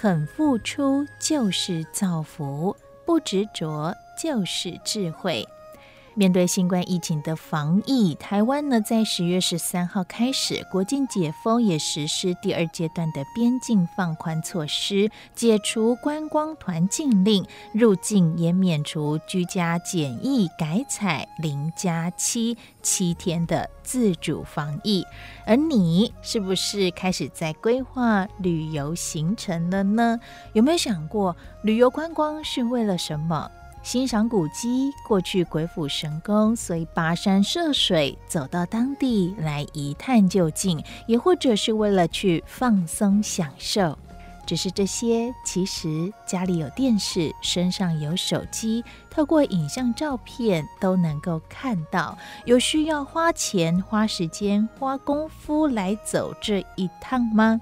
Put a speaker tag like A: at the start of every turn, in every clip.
A: 肯付出就是造福，不执着就是智慧。面对新冠疫情的防疫，台湾呢在十月十三号开始国境解封，也实施第二阶段的边境放宽措施，解除观光团禁令，入境也免除居家检疫，改采零加七七天的自主防疫。而你是不是开始在规划旅游行程了呢？有没有想过旅游观光是为了什么？欣赏古迹，过去鬼斧神工，所以跋山涉水走到当地来一探究竟，也或者是为了去放松享受。只是这些，其实家里有电视，身上有手机，透过影像照片都能够看到。有需要花钱、花时间、花功夫来走这一趟吗？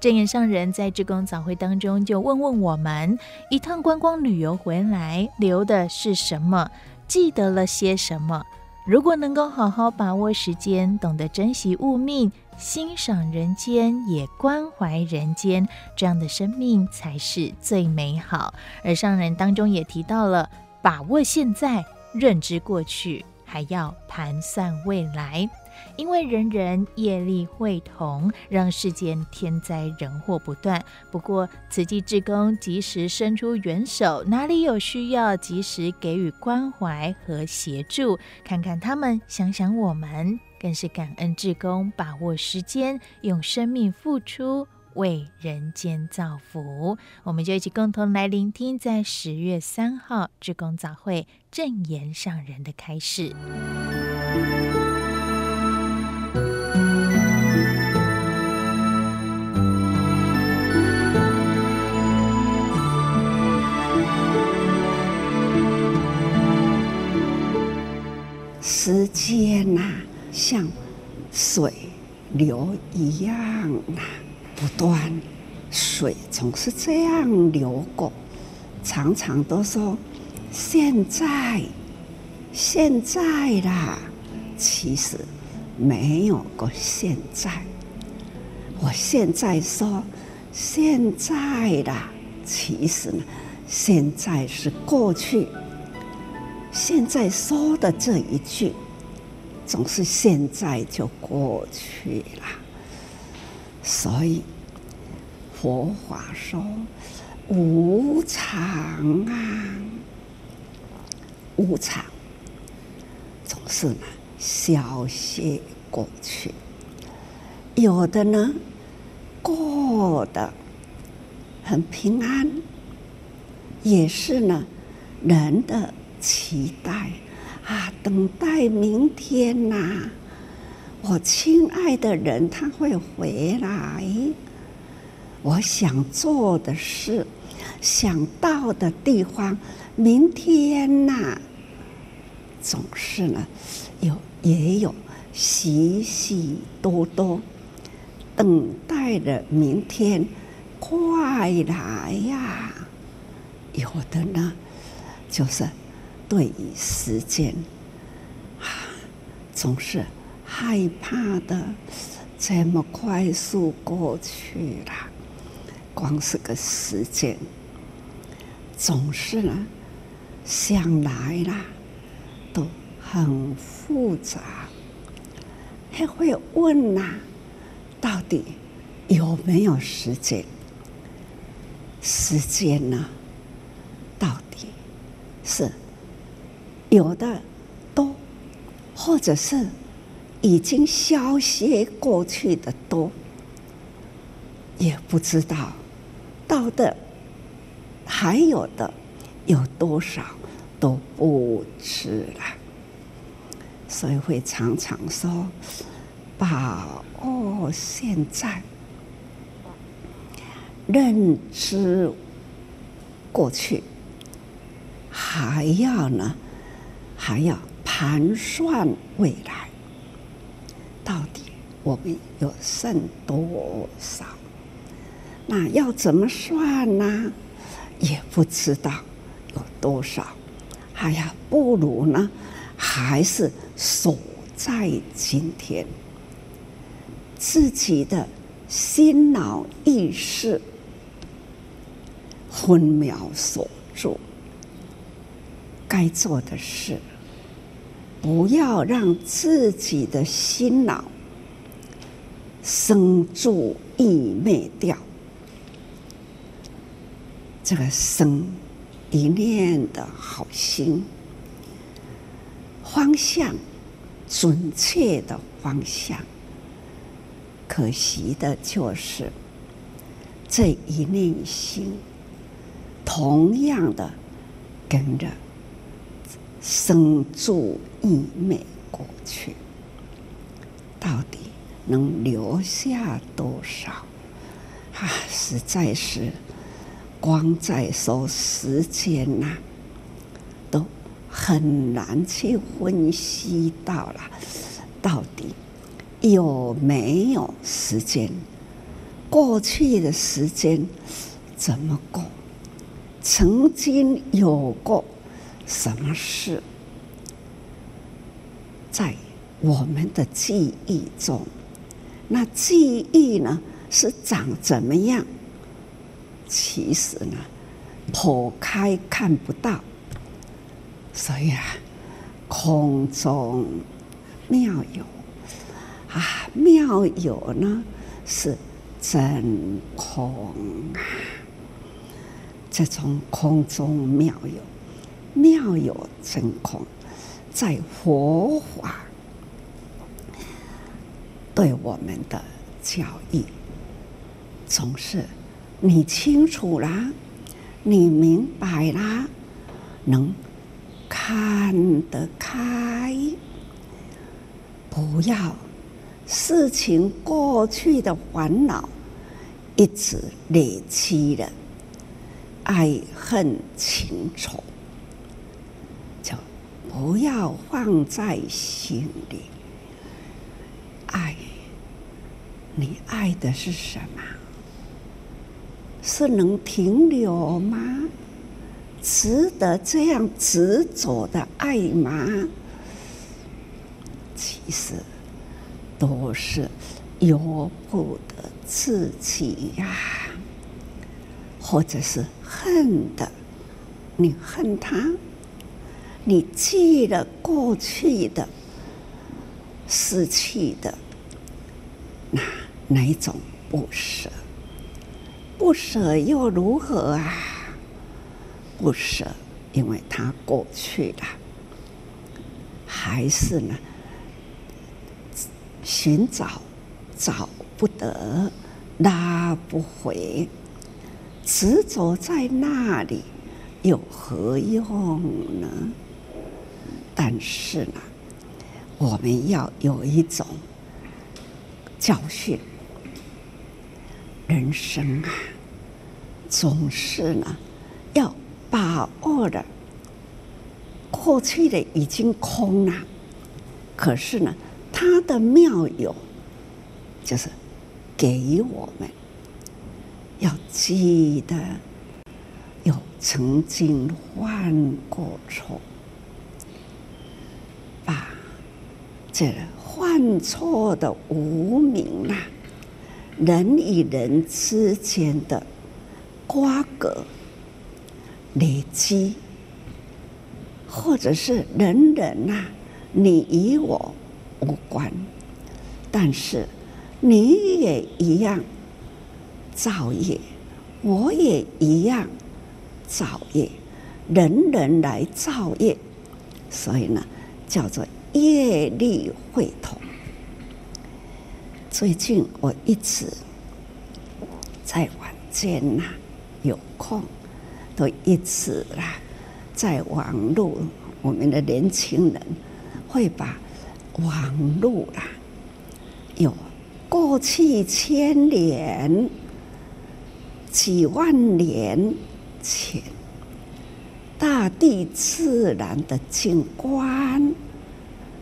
A: 正言上人在志工早会当中就问问我们：一趟观光旅游回来，留的是什么？记得了些什么？如果能够好好把握时间，懂得珍惜物命，欣赏人间，也关怀人间，这样的生命才是最美好。而上人当中也提到了：把握现在，认知过去，还要盘算未来。因为人人业力会同，让世间天灾人祸不断。不过，慈济志工及时伸出援手，哪里有需要，及时给予关怀和协助。看看他们，想想我们，更是感恩志工把握时间，用生命付出，为人间造福。我们就一起共同来聆听，在十月三号志工早会正言上人的开示。
B: 时间呐、像水流一样啊，不断。水总是这样流过，常常都说现在，现在啦，其实没有过现在。我现在说现在啦，其实呢，现在是过去。现在说的这一句，总是现在就过去了。所以佛法说无常啊，无常总是呢消歇过去，有的呢过得很平安，也是呢人的。期待啊，等待明天呐、我亲爱的人他会回来，我想做的事，想到的地方，明天呐、总是呢，有也有许许多多等待的明天，快来呀！有的呢，就是。对于时间，啊，总是害怕的，这么快速过去了。光是个时间，总是呢，想来啦，都很复杂，还会问呐、到底有没有时间？时间呢，到底是有的多，或者是已经消歇过去的多，也不知道到的还有的有多少都不知了，所以会常常说把握现在。认知过去，还要呢，还要盘算未来。到底我们有剩多少？那要怎么算呢？也不知道有多少。哎呀，不如呢，还是守在今天，自己的心脑意识。分秒守住该做的事，不要让自己的心脑生住意灭掉。这个生一念的好心，方向准确的方向，可惜的就是这一念心。同样的，跟着生住意灭过去，到底能留下多少？啊，实在是光在说时间呐、都很难去分析到了，到底有没有时间？过去的时间怎么过？曾经有过什么事，在我们的记忆中？那记忆呢，是长怎么样？其实呢，剖开看不到。所以啊，空中妙有啊，妙有呢是真空啊。这种空中妙有，妙有真空，在佛法对我们的教育，总是你清楚啦，你明白啦，能看得开，不要事情过去的烦恼一直累积了。爱恨情仇，不要放在心里。爱，你爱的是什么？是能停留吗？值得这样执着的爱吗？其实都是由不得自己呀、或者是。恨的，你恨他，你记了过去的、失去的，那哪一种不舍？不舍又如何啊？不舍，因为它过去了，还是呢？寻找找不得，拉不回。执着在那里有何用呢？但是呢，我们要有一种教训：人生啊，总是呢要把握的。过去的已经空了，可是呢，它的妙有就是给予我们。要记得，有曾经犯过错，把这犯错的无明啊，人与人之间的瓜葛累积，或者是人人呐，你与我无关，但是你也一样。造业，我也一样造业。人人来造业，所以呢，叫做业力会同。最近我一直在晚间呐，有空都一直啦，在网络，我们的年轻人会把网络啦，有过去千年、几万年前大地自然的景观，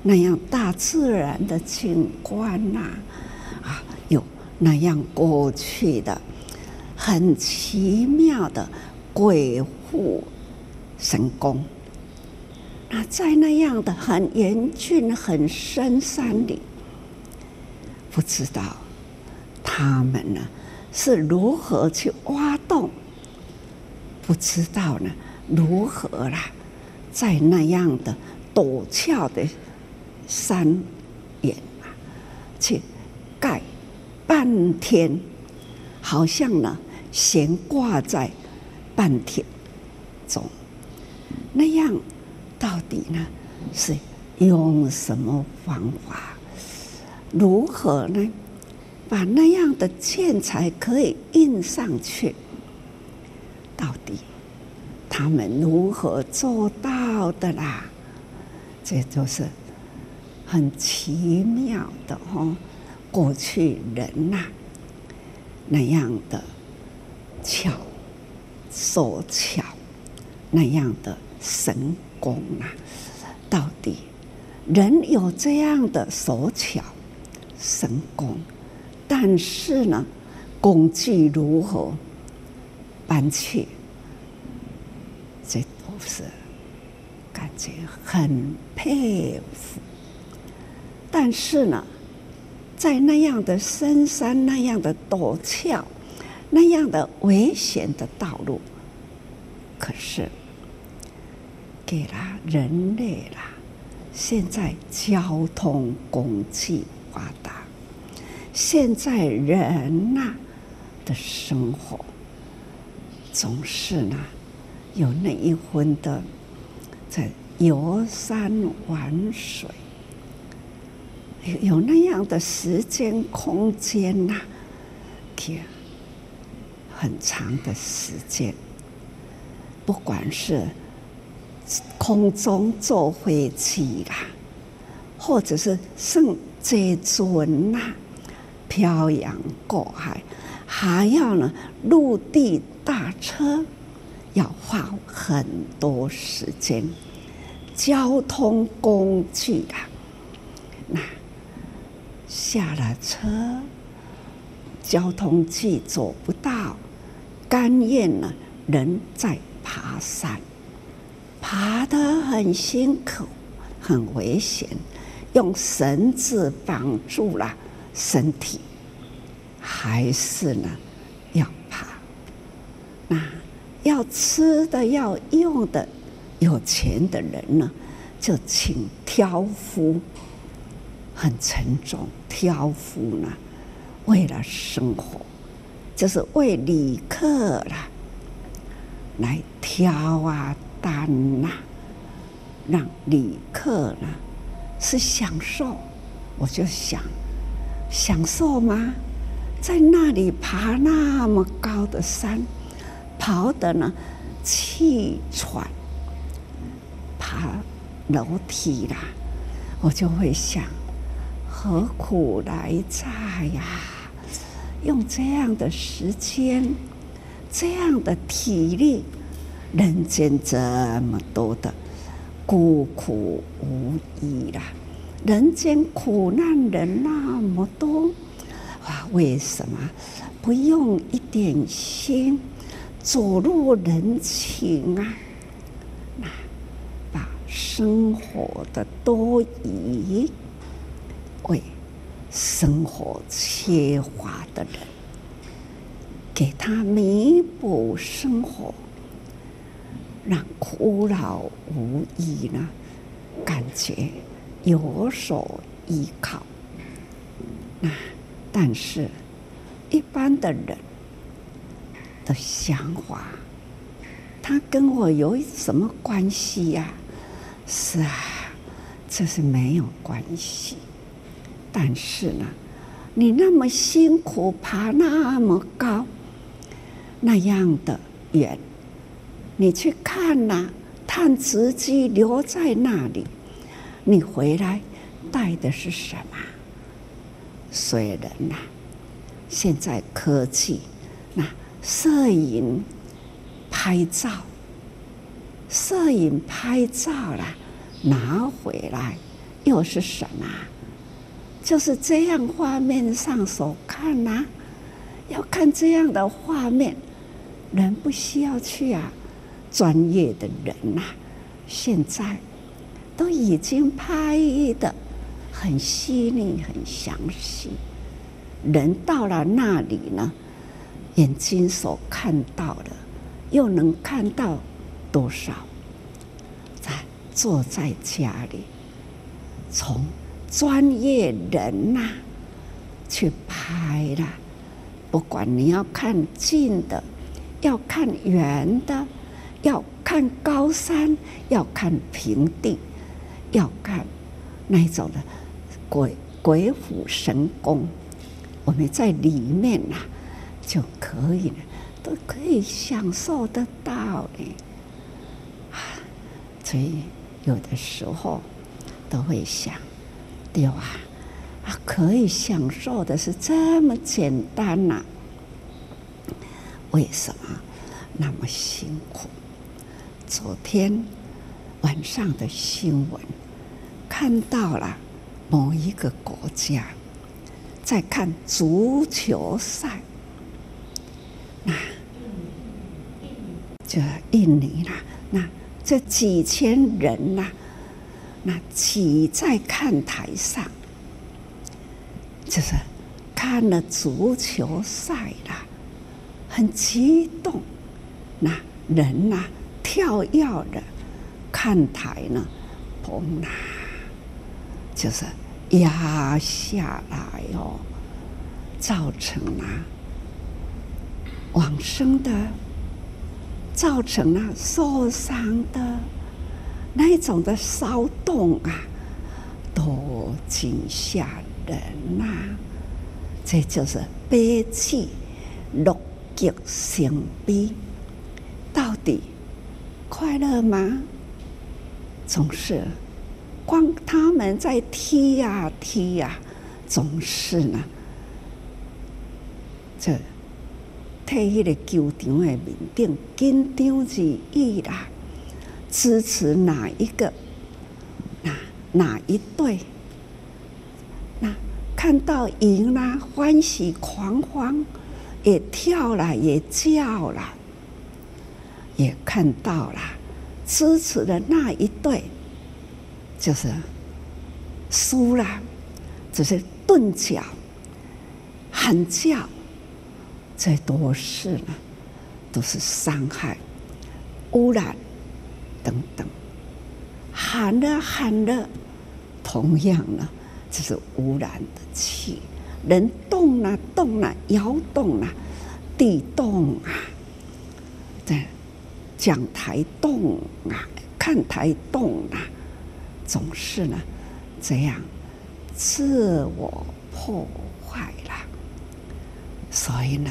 B: 那样大自然的景观呐。啊，有那样过去的很奇妙的鬼斧神工，那在那样的很严峻、很深山里，不知道他们呢是如何去挖洞，不知道呢如何啦，在那样的陡峭的山岩啊去。盖半天，好像呢悬挂在半天中，那样到底呢是用什么方法？如何呢？把那样的建材可以印上去？到底他们如何做到的啦？这就是很奇妙的哦。过去人呐、啊，那样的巧手巧，那样的神功啊，到底人有这样的手巧神功，但是呢，工具如何搬去，这都是感觉很佩服。但是呢。在那样的深山、那样的陡峭、那样的危险的道路，可是给了人类啦。现在交通工具发达，现在人呐的生活总是呢有那一分的在游山玩水。有那样的时间空间呐，给很长的时间，不管是空中坐飞机啦，或者是圣这尊呐，漂洋过海，还要呢陆地大车，要花很多时间，交通工具啦，那。下了车，交通机走不到，甘愿呢，人在爬山，爬得很辛苦，很危险，用绳子绑住了身体，还是呢要爬。那要吃的，要用的，有钱的人呢，就请挑夫。很沉重，挑夫呢，为了生活，就是为旅客啦，来挑啊担呐，让旅客呢是享受。我就想，享受吗？在那里爬那么高的山，跑的呢气喘，爬楼梯啦，我就会想。何苦来哉呀？用这样的时间，这样的体力，人间这么多的孤苦无依啦，人间苦难人那么多，哇！为什么不用一点心，走入人情啊？那把生活的多疑。为生活缺乏的人，给他弥补生活，让苦恼无依呢，感觉有所依靠。那但是，一般的人的想法他跟我有什么关系呀、是啊，这是没有关系。但是呢，你那么辛苦爬那么高，那样的远，你去看呐、啊，碳足迹留在那里，你回来带的是什么？虽然呐、现在科技，那摄影、拍照，摄影拍照了，拿回来又是什么？就是这样画面上所看呐、要看这样的画面，人不需要去啊，专业的人呐、现在都已经拍的很细腻、很详细。人到了那里呢，眼睛所看到的，又能看到多少？在坐在家里，从。专业人呐、去拍了。不管你要看近的，要看远的，要看高山，要看平地，要看那种的鬼鬼斧神工，我们在里面呐、就可以了，都可以享受得到的。所以有的时候都会想。对啊，啊，可以享受的是这么简单呐、为什么那么辛苦？昨天晚上的新闻看到了某一个国家在看足球赛，那就印尼啦，那这几千人呐、那挤在看台上，就是看了足球赛啦，很激动。那人呐、跳跃的看台呢，砰啦，就是压下来哦，造成了往生的，造成了受伤的。那一种的骚动啊，多惊吓人呐、啊！这就是悲喜乐极生悲，到底快乐吗？总是光他们在踢呀、啊、踢呀、啊，总是呢，这替那个球场的面顶紧张而已啦。支持哪一个？哪哪一队？那看到赢了，欢喜狂欢，也跳了，也叫了，也看到了支持的那一队，就是输了，只是顿脚喊叫，这都是呢，都是伤害、污染。等等，喊了喊了，同样呢，这是污染的气。人动了动了，摇动了，地动啊，在讲台动啊，看台动啊，总是呢这样自我破坏了。所以呢，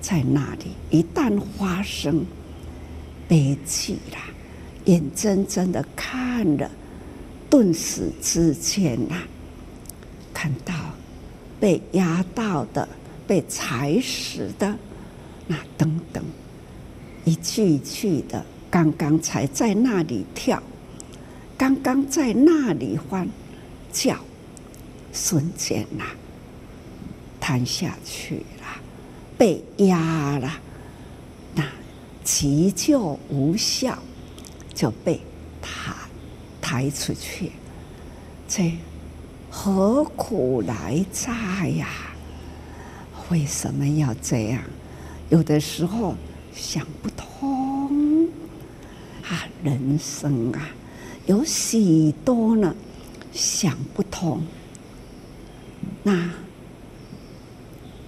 B: 在那里一旦发生悲剧了。眼睁睁的看了，顿时之间呐、看到被压到的、被踩死的，那等等，一句一句的，刚刚才在那里跳，刚刚在那里欢叫，瞬间呐，瘫下去了，被压了，那急救无效。就被抬抬出去，这何苦来哉呀？为什么要这样？有的时候想不通啊！人生啊，有许多呢想不通。那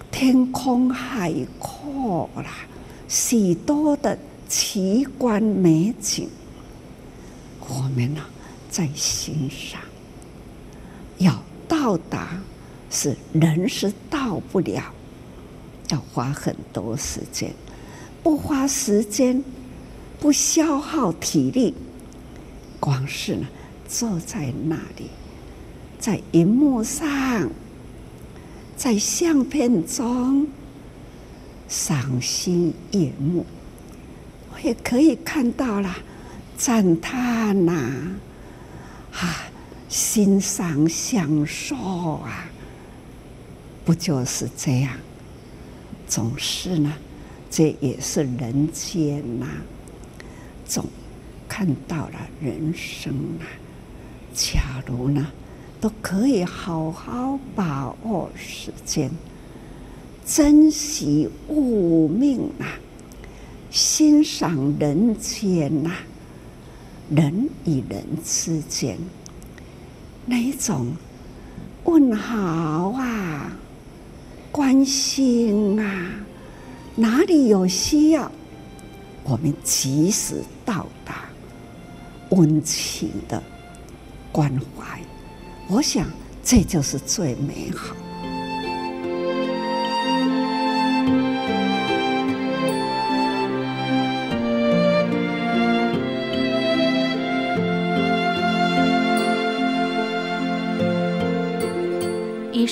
B: 天空海阔啦，许多的奇观美景，我们呢在欣赏。要到达，是人是到不了，要花很多时间。不花时间，不消耗体力，光是呢坐在那里，在荧幕上，在相片中赏心悦目，我也可以看到了赞叹呐，啊，欣赏享受啊，不就是这样？总是呢，这也是人间呐，总看到了人生啊。假如呢，都可以好好把握时间，珍惜物命啊，欣赏人间呐，人与人之间那一种问好啊，关心啊，哪里有需要，我们及时到达，温情的关怀。我想，这就是最美好。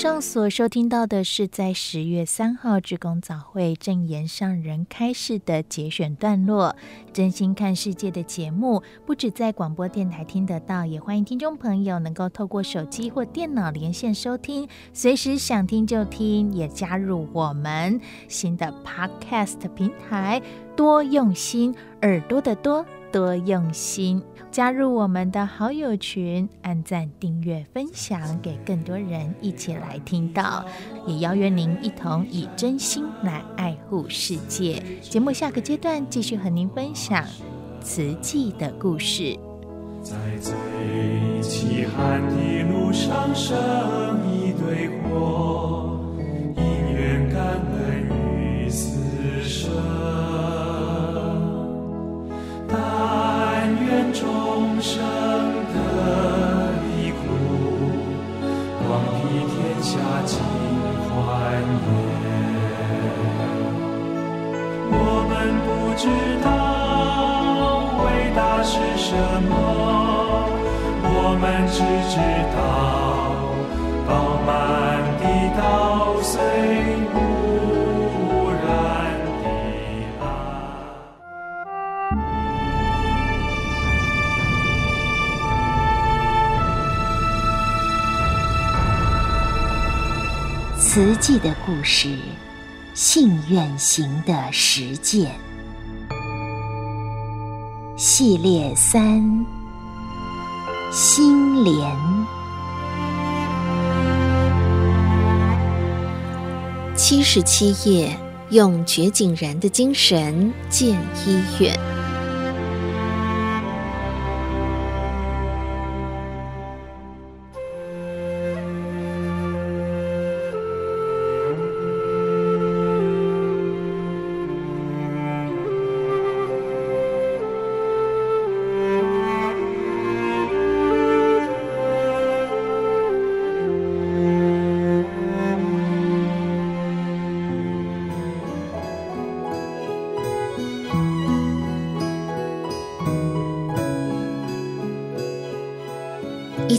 A: 上所收听到的是在十月三号志工早会正言上人开示的节选段落。真心看世界的节目，不止在广播电台听得到，也欢迎听众朋友能够透过手机或电脑连线收听，随时想听就听，也加入我们新的 Podcast 平台。多用心，耳朵的多。多用心，加入我们的好友群，按赞、订阅、分享，给更多人一起来听到。也邀约您一同以真心来爱护世界。节目下个阶段继续和您分享慈济的故事。
C: 在最凄寒的路上生一堆火，因缘感恩生得离苦，广庇天下尽欢颜。我们不知道伟大是什么，我们只知道饱满的稻
D: 慈济的故事，信愿行的实践系列三：心莲七十七页，用觉井然的精神建医院。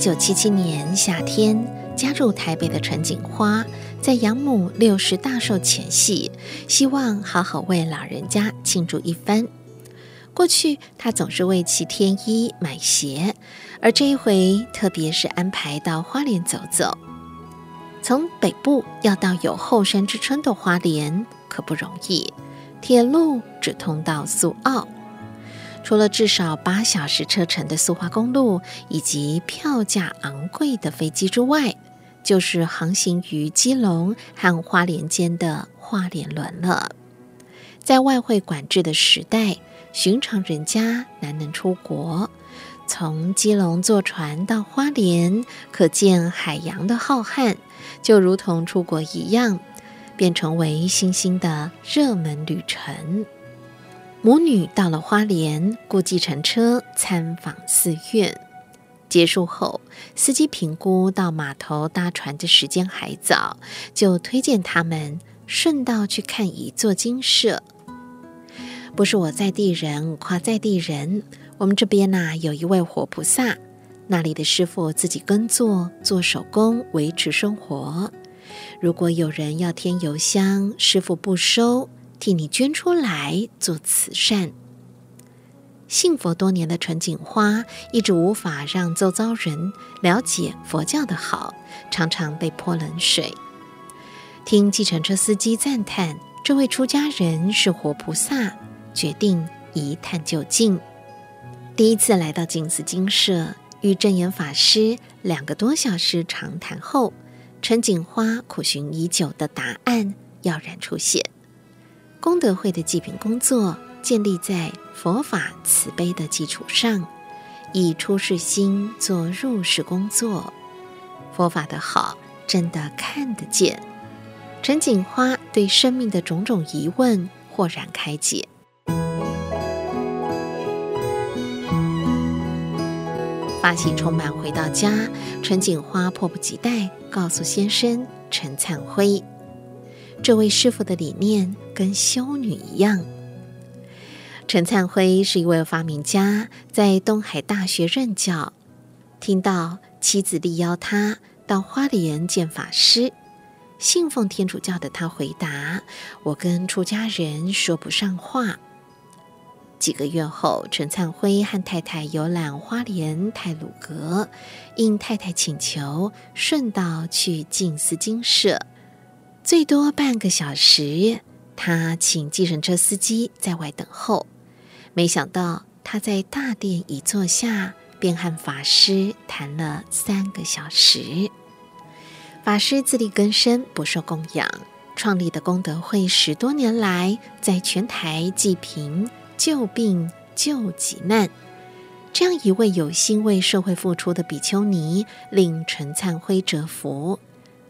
D: 九七七年夏天，加入台北的陈锦花，在养母六十大寿前夕，希望好好为老人家庆祝一番。过去他总是为其添衣买鞋，而这一回，特别是安排到花莲走走。从北部要到有后山之称的花莲，可不容易，铁路只通到苏澳。除了至少八小时车程的苏花公路，以及票价昂贵的飞机之外，就是航行于基隆和花莲间的花莲轮了。在外汇管制的时代，寻常人家难能出国。从基隆坐船到花莲，可见海洋的浩瀚，就如同出国一样，便成为新兴的热门旅程。母女到了花莲，雇计程车参访寺院。结束后，司机评估到码头搭船的时间还早，就推荐他们顺道去看一座精舍。不是我在地人夸在地人，我们这边呐、有一位活菩萨，那里的师傅自己耕作做手工维持生活。如果有人要添油香，师傅不收。替你捐出来做慈善。信佛多年的陈锦花一直无法让周遭人了解佛教的好，常常被泼冷水。听计程车司机赞叹这位出家人是活菩萨，决定一探究竟。第一次来到静思精舍，与证严法师两个多小时长谈后，陈锦花苦寻已久的答案跃然出现。功德会的祭品工作建立在佛法慈悲的基础上，以出世心做入世工作。佛法的好真的看得见。陈锦花对生命的种种疑问豁然开解。法喜充满回到家，陈锦花迫不及待告诉先生陈灿辉。这位师傅的理念跟修女一样。陈灿辉是一位发明家，在东海大学任教。听到妻子力邀他到花莲见法师，信奉天主教的他回答：“我跟出家人说不上话。”几个月后，陈灿辉和太太游览花莲太鲁阁，应太太请求，顺道去静思精舍。最多半个小时，他请计程车司机在外等候。没想到他在大殿一坐下，便和法师谈了三个小时。法师自力更生，不受供养，创立的功德会十多年来，在全台济贫、救病、救急难。这样一位有心为社会付出的比丘尼，令陈灿辉折服。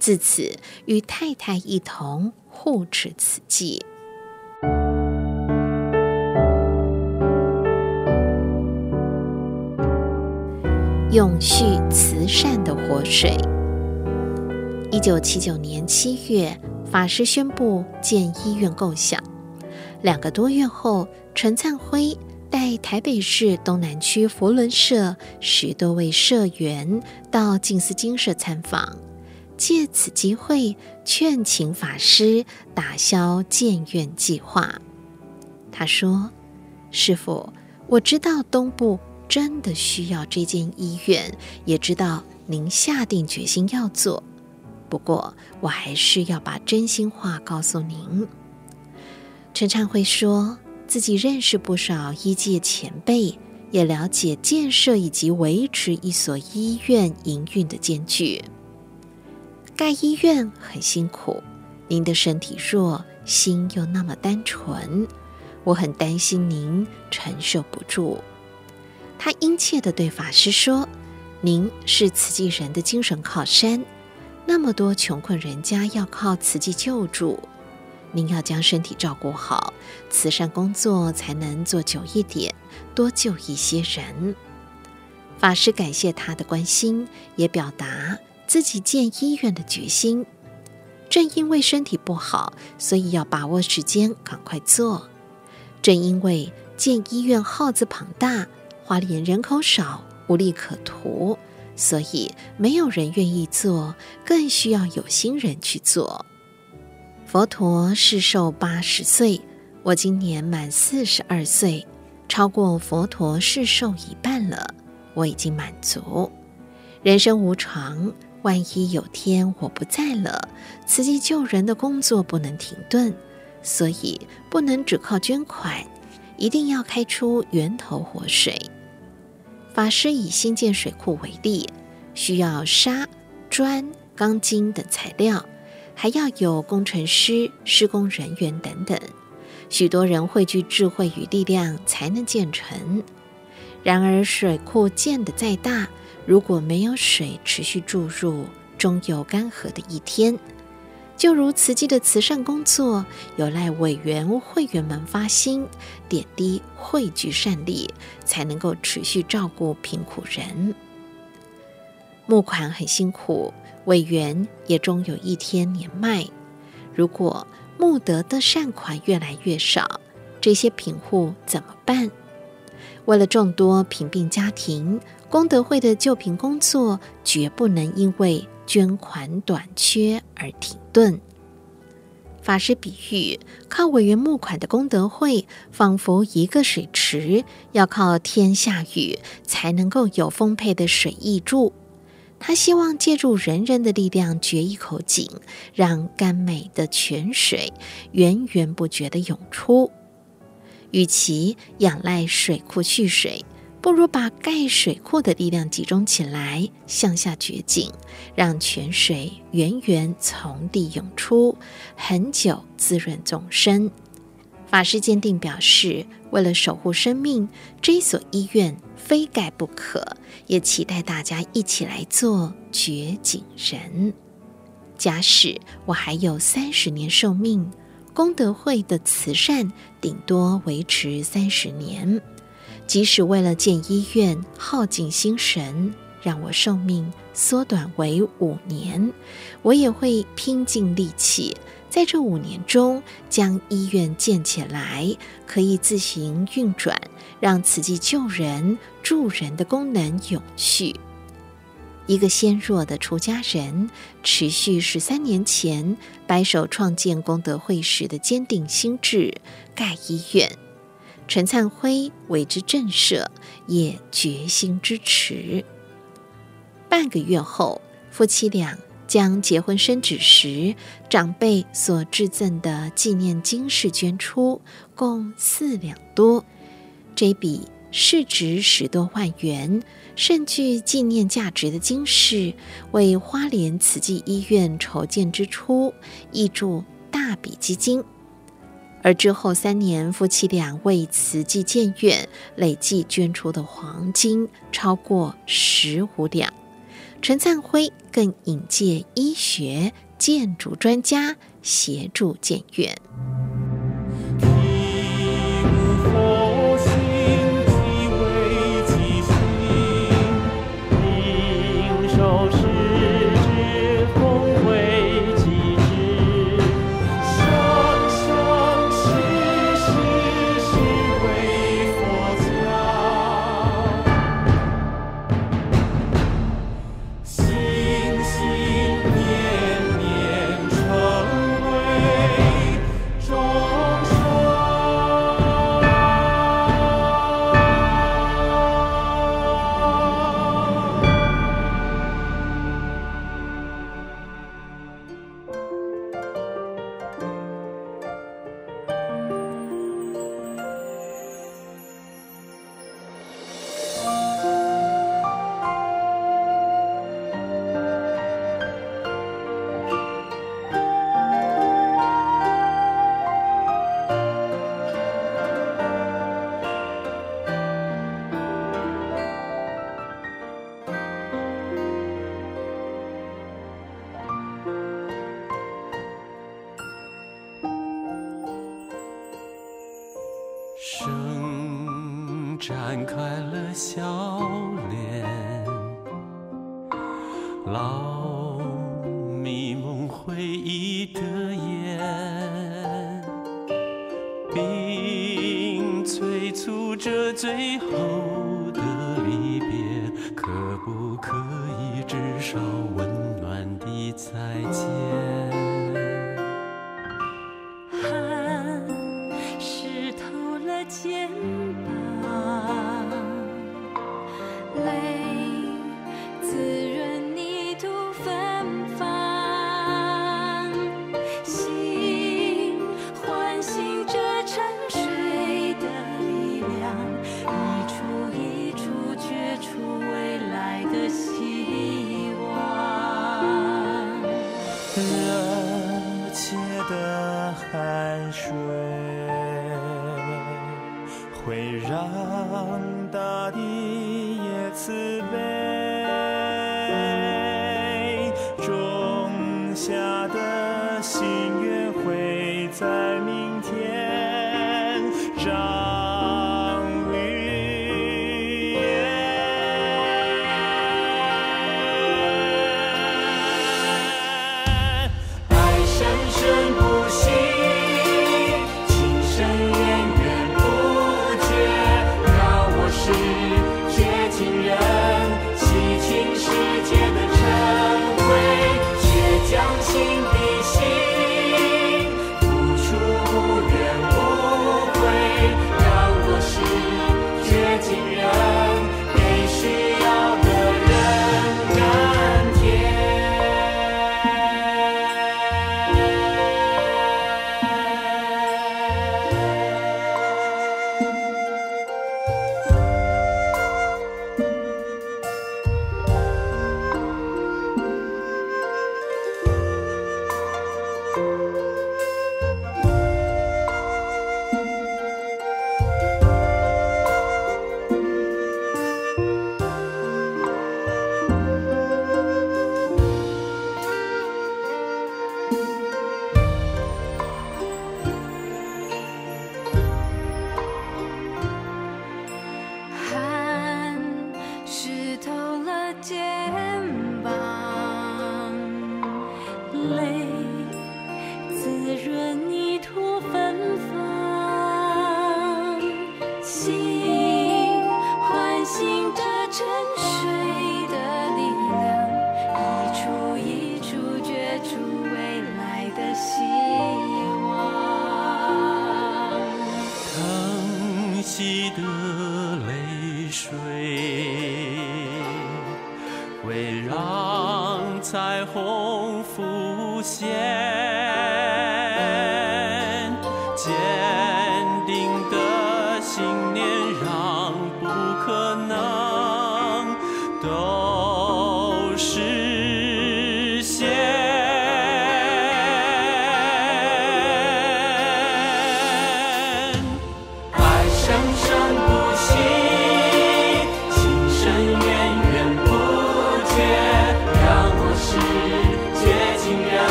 D: 自此，与太太一同护持此计，永续慈善的活水。一九七九年七月，法师宣布建医院构想。两个多月后，陈灿辉带台北市东南区佛伦社十多位社员到静思精舍参访。借此机会劝请法师打消建院计划。他说：“师傅，我知道东部真的需要这间医院，也知道您下定决心要做。不过，我还是要把真心话告诉您。”陈灿辉说自己认识不少医界前辈，也了解建设以及维持一所医院营运的艰巨。盖医院很辛苦，您的身体弱，心又那么单纯，我很担心您承受不住。他殷切地对法师说：“您是慈济人的精神靠山，那么多穷困人家要靠慈济救助，您要将身体照顾好，慈善工作才能做久一点，多救一些人。”法师感谢他的关心，也表达。自己建医院的决心，正因为身体不好，所以要把握时间，赶快做。正因为建医院耗资庞大，花莲人口少，无利可图，所以没有人愿意做，更需要有心人去做。佛陀世寿八十岁，我今年满四十二岁，超过佛陀世寿一半了，我已经满足。人生无常。万一有天我不在了，慈济救人的工作不能停顿，所以不能只靠捐款，一定要开出源头活水。法师以新建水库为例，需要沙、砖、钢筋等材料，还要有工程师、施工人员等等，许多人汇聚智慧与力量才能建成。然而水库建得再大，如果没有水持续注入，终有干涸的一天。就如慈济的慈善工作，有赖委员会员们发心，点滴汇聚善力，才能够持续照顾贫苦人。募款很辛苦，委员也终有一天年迈。如果募得的善款越来越少，这些贫户怎么办？为了众多贫病家庭，功德会的救贫工作绝不能因为捐款短缺而停顿。法师比喻，靠委员募款的功德会，仿佛一个水池，要靠天下雨才能够有丰沛的水溢注。他希望借助人人的力量掘一口井，让甘美的泉水源源不绝地涌出。与其仰赖水库蓄水，不如把盖水库的力量集中起来，向下掘井，让泉水源源从地涌出，恒久滋润众生。法师坚定表示，为了守护生命，这一所医院非盖不可，也期待大家一起来做掘井人。假使我还有三十年寿命，功德会的慈善顶多维持三十年。即使为了建医院耗尽心神，让我寿命缩短为五年，我也会拼尽力气。在这五年中，将医院建起来，可以自行运转，让慈济救人助人的功能永续。一个纤弱的出家人，持续十三年前白手创建功德会时的坚定心志，盖医院。陈灿辉为之震慑，也决心支持。半个月后，夫妻俩。将结婚生子时长辈所致赠的纪念金饰捐出，共四两多。这笔市值十多万元、甚具纪念价值的金饰，为花莲慈济医院筹建之初挹注大笔基金。而之后三年，夫妻俩为慈济建院累计捐出的黄金超过十五两。陈灿辉更引介医学、建筑专家协助建院。
C: 笑脸老迷蒙回忆的
E: 眼并催促着最后的
C: 离别可不可以至少温暖的
F: 再见？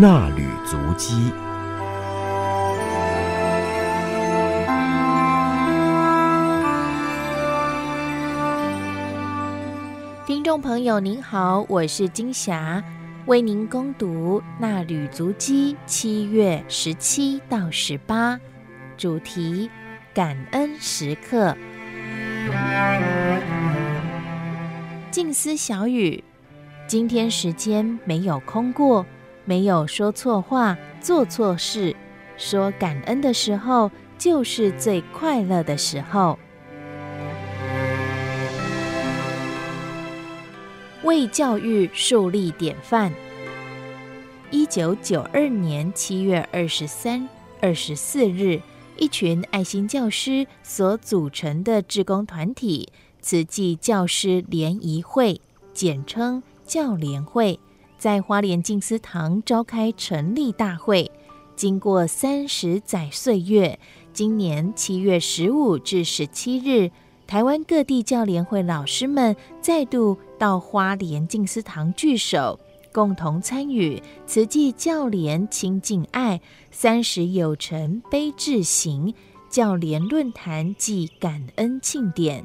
F: 衲履足迹。
A: 听众朋友您好，我是金霞，为您攻读《衲履足迹》七月十七到十八，主题感恩时刻。静思小雨：今天时间没有空过，没有说错话、做错事，说感恩的时候，就是最快乐的时候。为教育树立典范。一九九二年七月二十三、二十四日，一群爱心教师所组成的志工团体——慈济教师联谊会，简称教联会，在花莲静思堂召开成立大会。经过三十载岁月，今年七月十五至十七日，台湾各地教联会老师们再度到花莲静思堂聚首，共同参与慈济教联亲近爱三十有成悲智行教联论坛暨感恩庆典。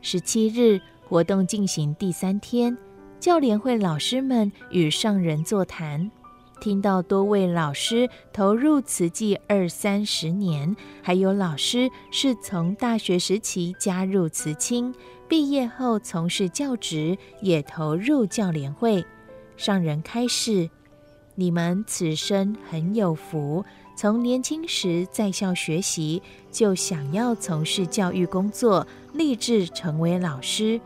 A: 十七日活动进行第三天，教联会老师们与上人座谈。听到多位老师投入慈济二三十年，还有老师是从大学时期加入慈青，毕业后从事教职，也投入教联会。上人开示：你们此生很有福，从年轻时在校学习，就想要从事教育工作，立志成为老师，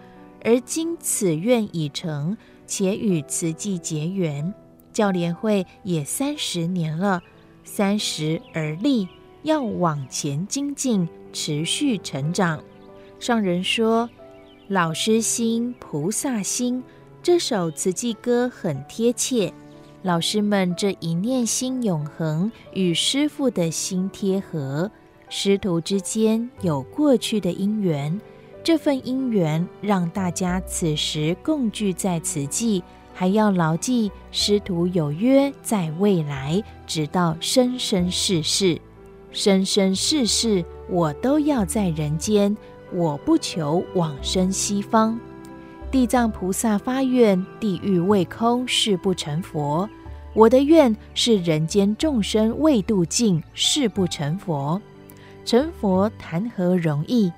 A: 而今此愿已成，且与慈济结缘。教联会也三十年了，三十而立，要往前精进，持续成长。上人说：“老师心，菩萨心。”这首慈济歌很贴切。老师们这一念心永恒，与师父的心贴合，师徒之间有过去的因缘，这份因缘让大家此时共聚在此际。还要牢记师徒有约，在未来，直到生生世世，生生世世，我都要在人间。我不求往生西方。地藏菩萨发愿，地狱未空，誓不成佛。我的愿是人间众生未度尽，誓不成佛。成佛谈何容易？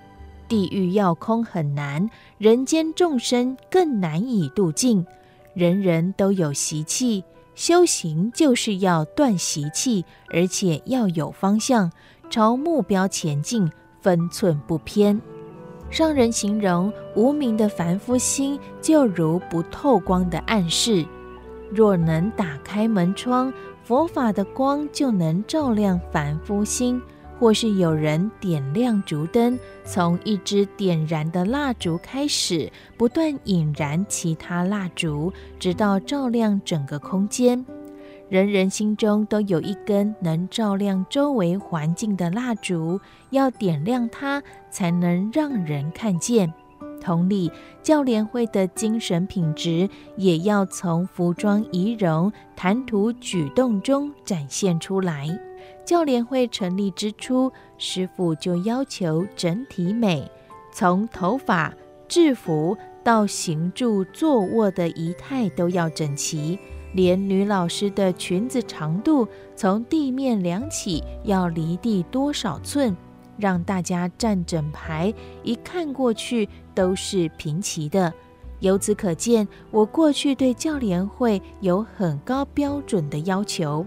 A: 地狱要空很难，人间众生更难以度尽。人人都有习气，修行就是要断习气，而且要有方向，朝目标前进，分寸不偏。上人形容无明的凡夫心，就如不透光的暗室，若能打开门窗，佛法的光就能照亮凡夫心。或是有人点亮烛灯，从一支点燃的蜡烛开始，不断引燃其他蜡烛，直到照亮整个空间。人人心中都有一根能照亮周围环境的蜡烛，要点亮它，才能让人看见。同理，教联会的精神品质也要从服装仪容、谈吐举动中展现出来。教联会成立之初，师父就要求整体美，从头发、制服到行住坐卧的仪态都要整齐，连女老师的裙子长度从地面量起要离地多少寸，让大家站整排，一看过去都是平齐的。由此可见，我过去对教联会有很高标准的要求，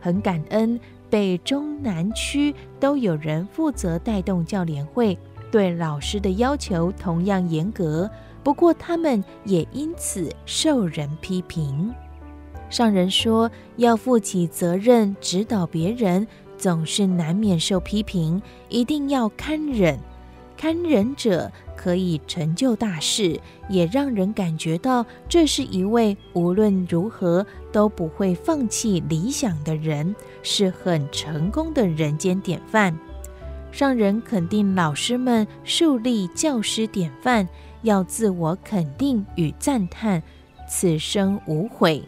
A: 很感恩。北中南区都有人负责带动教联会，对老师的要求同样严格。不过他们也因此受人批评。上人说，要负起责任，指导别人，总是难免受批评，一定要堪忍。堪忍者可以成就大事，也让人感觉到这是一位无论如何都不会放弃理想的人，是很成功的人间典范。上人肯定老师们树立教师典范，要自我肯定与赞叹，此生无悔。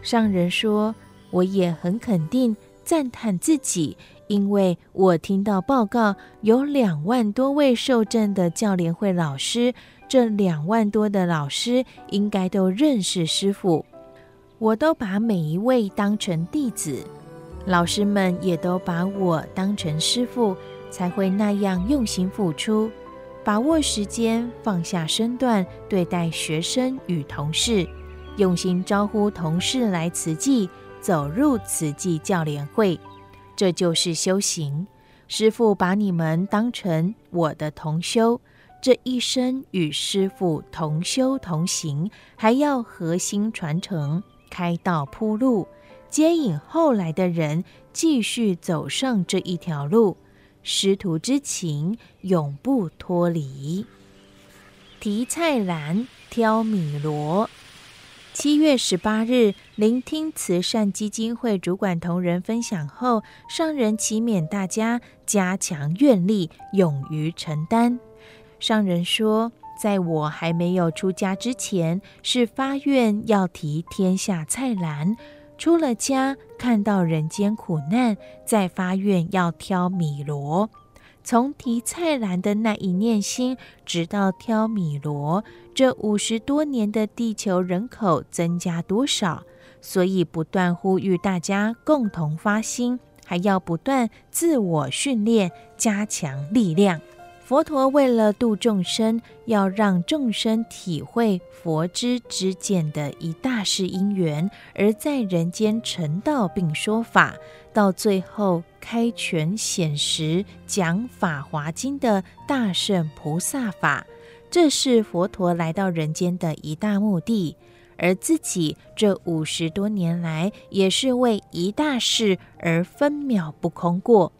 A: 上人说：“我也很肯定赞叹自己。”因为我听到报告，有两万多位受证的教联会老师，这两万多的老师应该都认识师傅，我都把每一位当成弟子，老师们也都把我当成师父，才会那样用心付出，把握时间，放下身段对待学生与同事，用心招呼同事来慈济，走入慈济教联会。这就是修行，师父把你们当成我的同修，这一生与师父同修同行，还要核心传承，开道铺路，接引后来的人继续走上这一条路，师徒之情永不脱离。提菜篮，挑米箩。七月十八日，聆听慈善基金会主管同仁分享后，上人祈勉大家加强愿力，勇于承担。上人说，在我还没有出家之前，是发愿要提天下菜篮；出了家，看到人间苦难，再发愿要挑米箩。从提菜篮的那一念心，直到挑米箩，这五十多年的地球人口增加多少？所以不断呼吁大家共同发心，还要不断自我训练，加强力量。佛陀为了度众生，要让众生体会佛知之见的一大事因缘，而在人间成道并说法，到最后开权显实讲《法华经》的大圣菩萨法，这是佛陀来到人间的一大目的。而自己这五十多年来，也是为一大事而分秒不空过。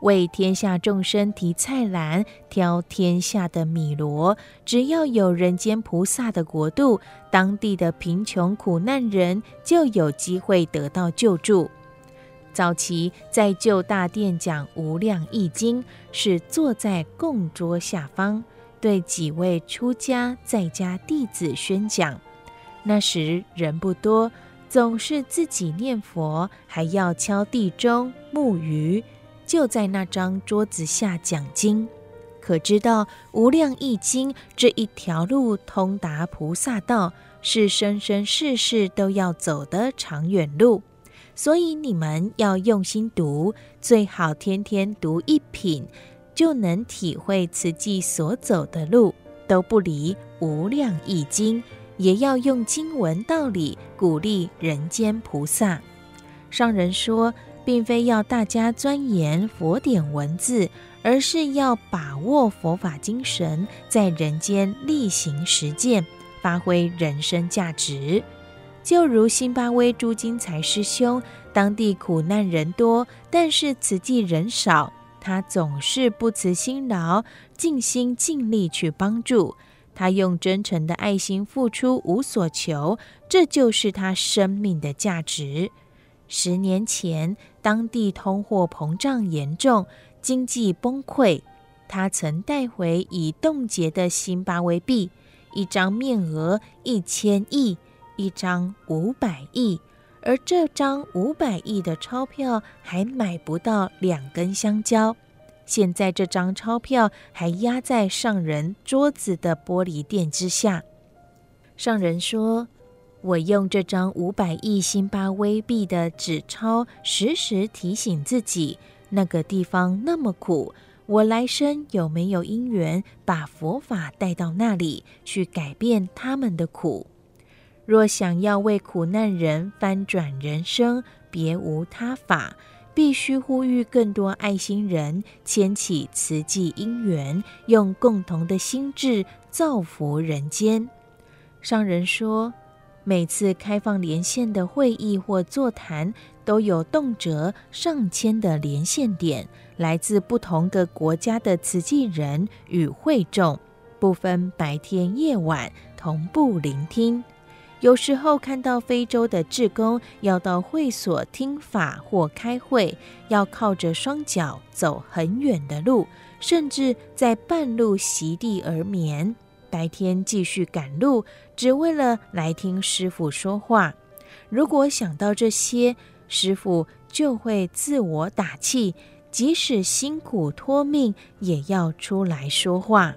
A: 为天下众生提菜篮，挑天下的米箩。只要有人间菩萨的国度，当地的贫穷苦难人就有机会得到救助。早期在旧大殿讲《无量义经》，是坐在供桌下方，对几位出家在家弟子宣讲。那时人不多，总是自己念佛，还要敲地钟、木鱼。就在那张桌子下讲经，可知道《无量义经》这一条路通达菩萨道，是生生世世都要走的长远路。所以你们要用心读，最好天天读一品，就能体会慈济所走的路，都不离《无量义经》，也要用经文道理鼓励人间菩萨。上人说。并非要大家钻研佛典文字，而是要把握佛法精神，在人间力行实践，发挥人生价值。就如辛巴威诸金才师兄，当地苦难人多，但是慈济人少，他总是不辞辛劳，尽心尽力去帮助。他用真诚的爱心付出，无所求，这就是他生命的价值。十年前，当地通货膨胀严重，经济崩溃。他曾带回已冻结的辛巴威币，一张面额一千亿，一张五百亿，而这张五百亿的钞票还买不到两根香蕉。现在这张钞票还压在上人桌子的玻璃垫之下。上人说。我用这张五百亿辛巴威币的纸钞，时时提醒自己，那个地方那么苦，我来生有没有因缘把佛法带到那里去改变他们的苦？若想要为苦难人翻转人生，别无他法，必须呼吁更多爱心人牵起慈济因缘，用共同的心智造福人间。上人说。每次开放连线的会议或座谈，都有动辄上千的连线点，来自不同的国家的慈济人与会众，不分白天夜晚，同步聆听。有时候看到非洲的志工要到会所听法或开会，要靠着双脚走很远的路，甚至在半路席地而眠。白天继续赶路，只为了来听师傅说话。如果想到这些，师傅就会自我打气，即使辛苦托命，也要出来说话。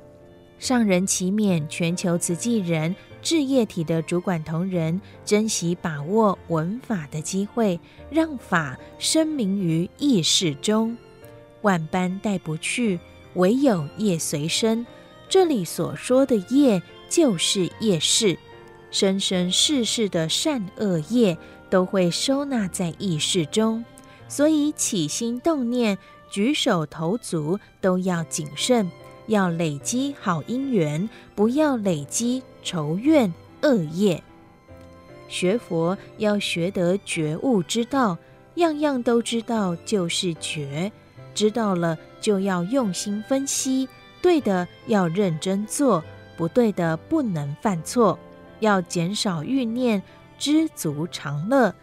A: 上人祈勉全球慈济人、志业体的主管同仁，珍惜把握闻法的机会，让法声名于意识中。万般带不去，唯有业随身。这里所说的业，就是业事，生生世世的善恶业都会收纳在意识中，所以起心动念、举手投足都要谨慎，要累积好因缘，不要累积仇怨恶业。学佛要学得觉悟之道，样样都知道就是觉，知道了就要用心分析。对的要认真做，不对的不能犯错。要减少欲念，知足常乐。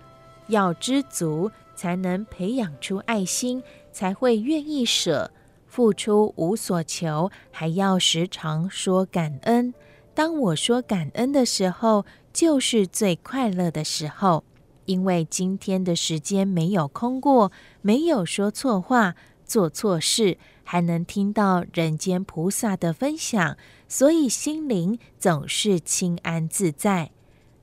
A: 要知足，才能培养出爱心，才会愿意舍。付出无所求，还要时常说感恩。当我说感恩的时候，就是最快乐的时候，因为今天的时间没有空过，没有说错话、做错事，还能听到人间菩萨的分享，所以心灵总是清安自在。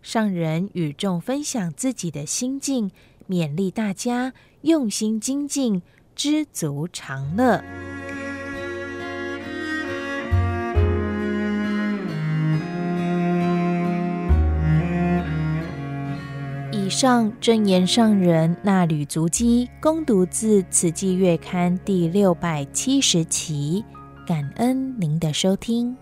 A: 上人与众分享自己的心境，勉励大家用心精进，知足常乐。以上真言上人那履足迹，恭读自《慈济月刊》第六百七十期，感恩您的收
E: 听。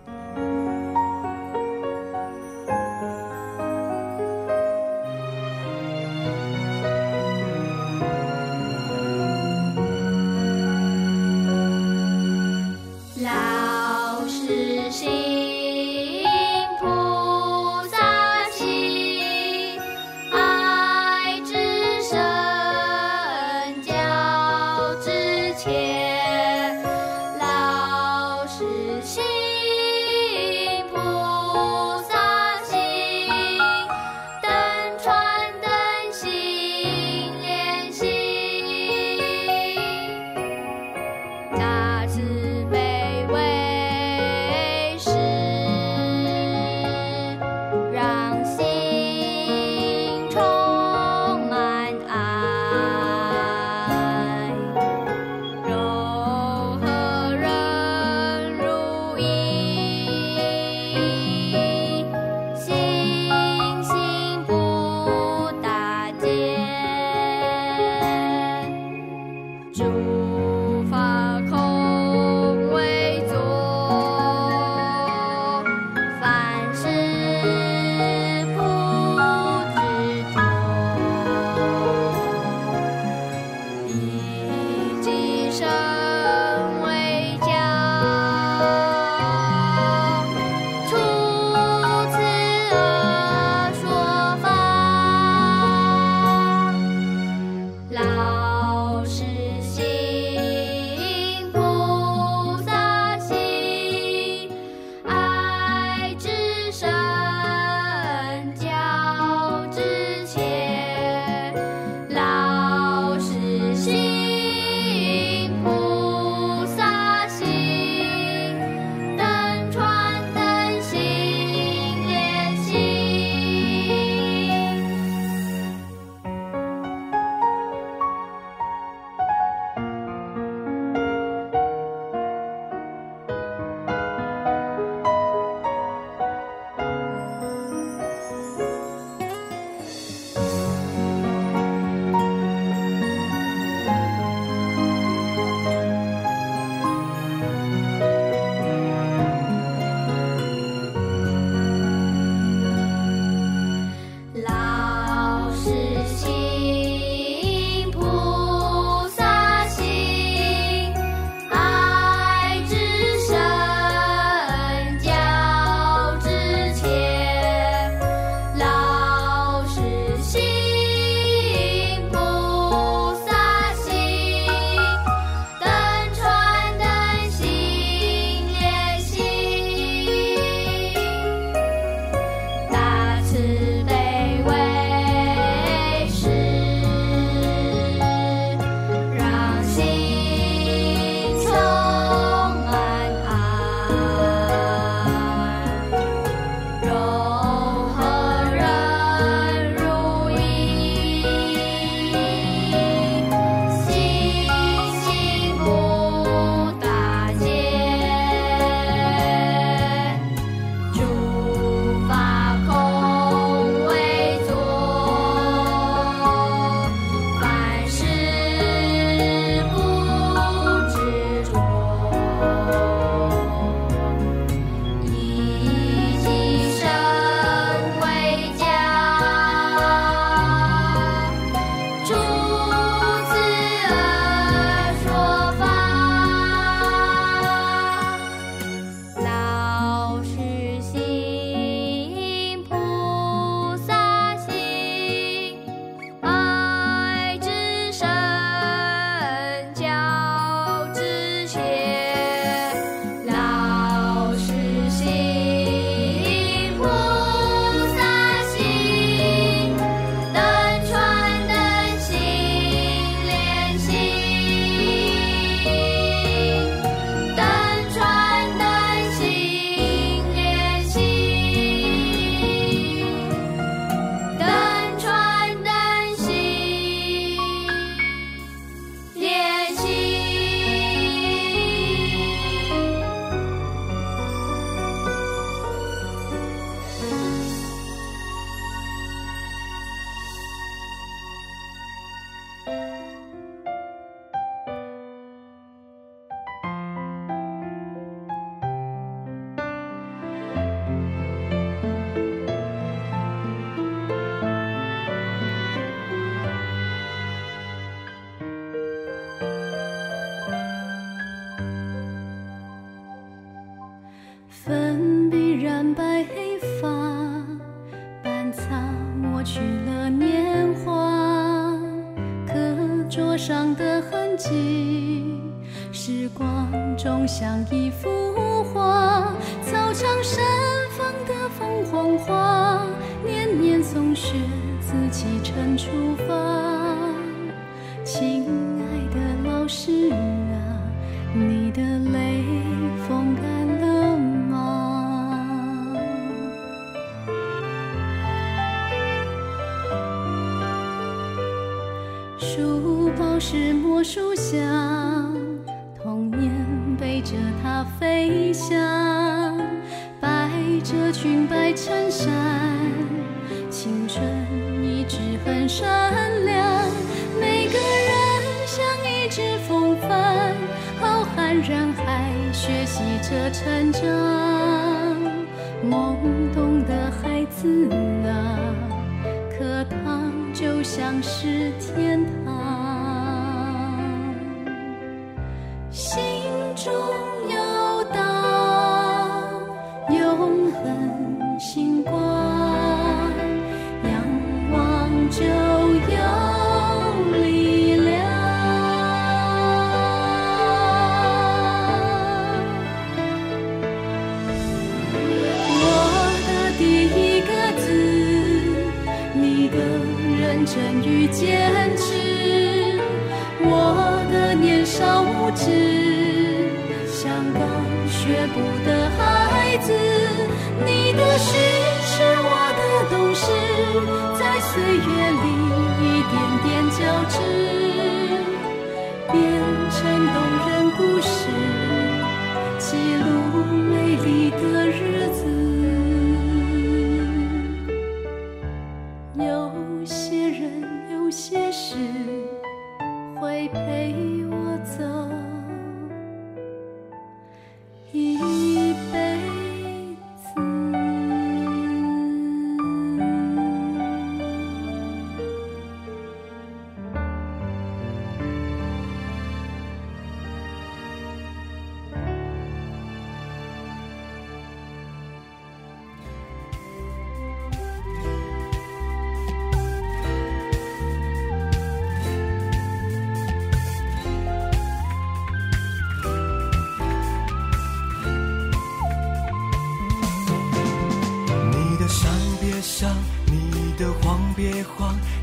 E: 是魔术箱，童年背着它飞翔，白着裙白衬衫，青春一直很善良，每个人像一只风帆，浩瀚人海学习着成长，懵懂的孩子啊，课堂就像是天堂。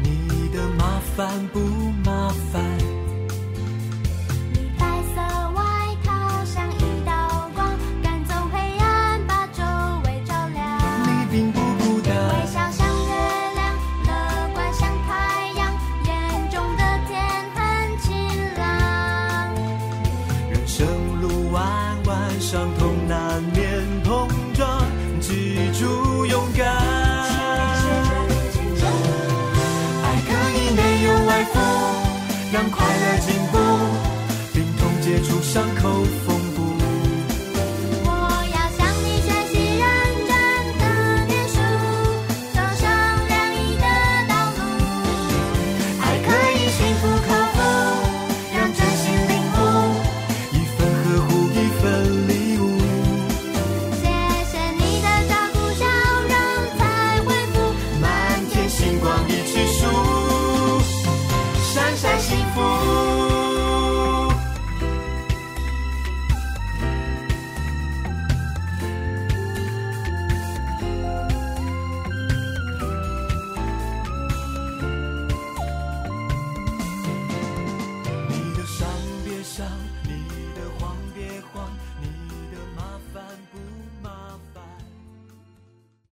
E: 你的
G: 麻烦不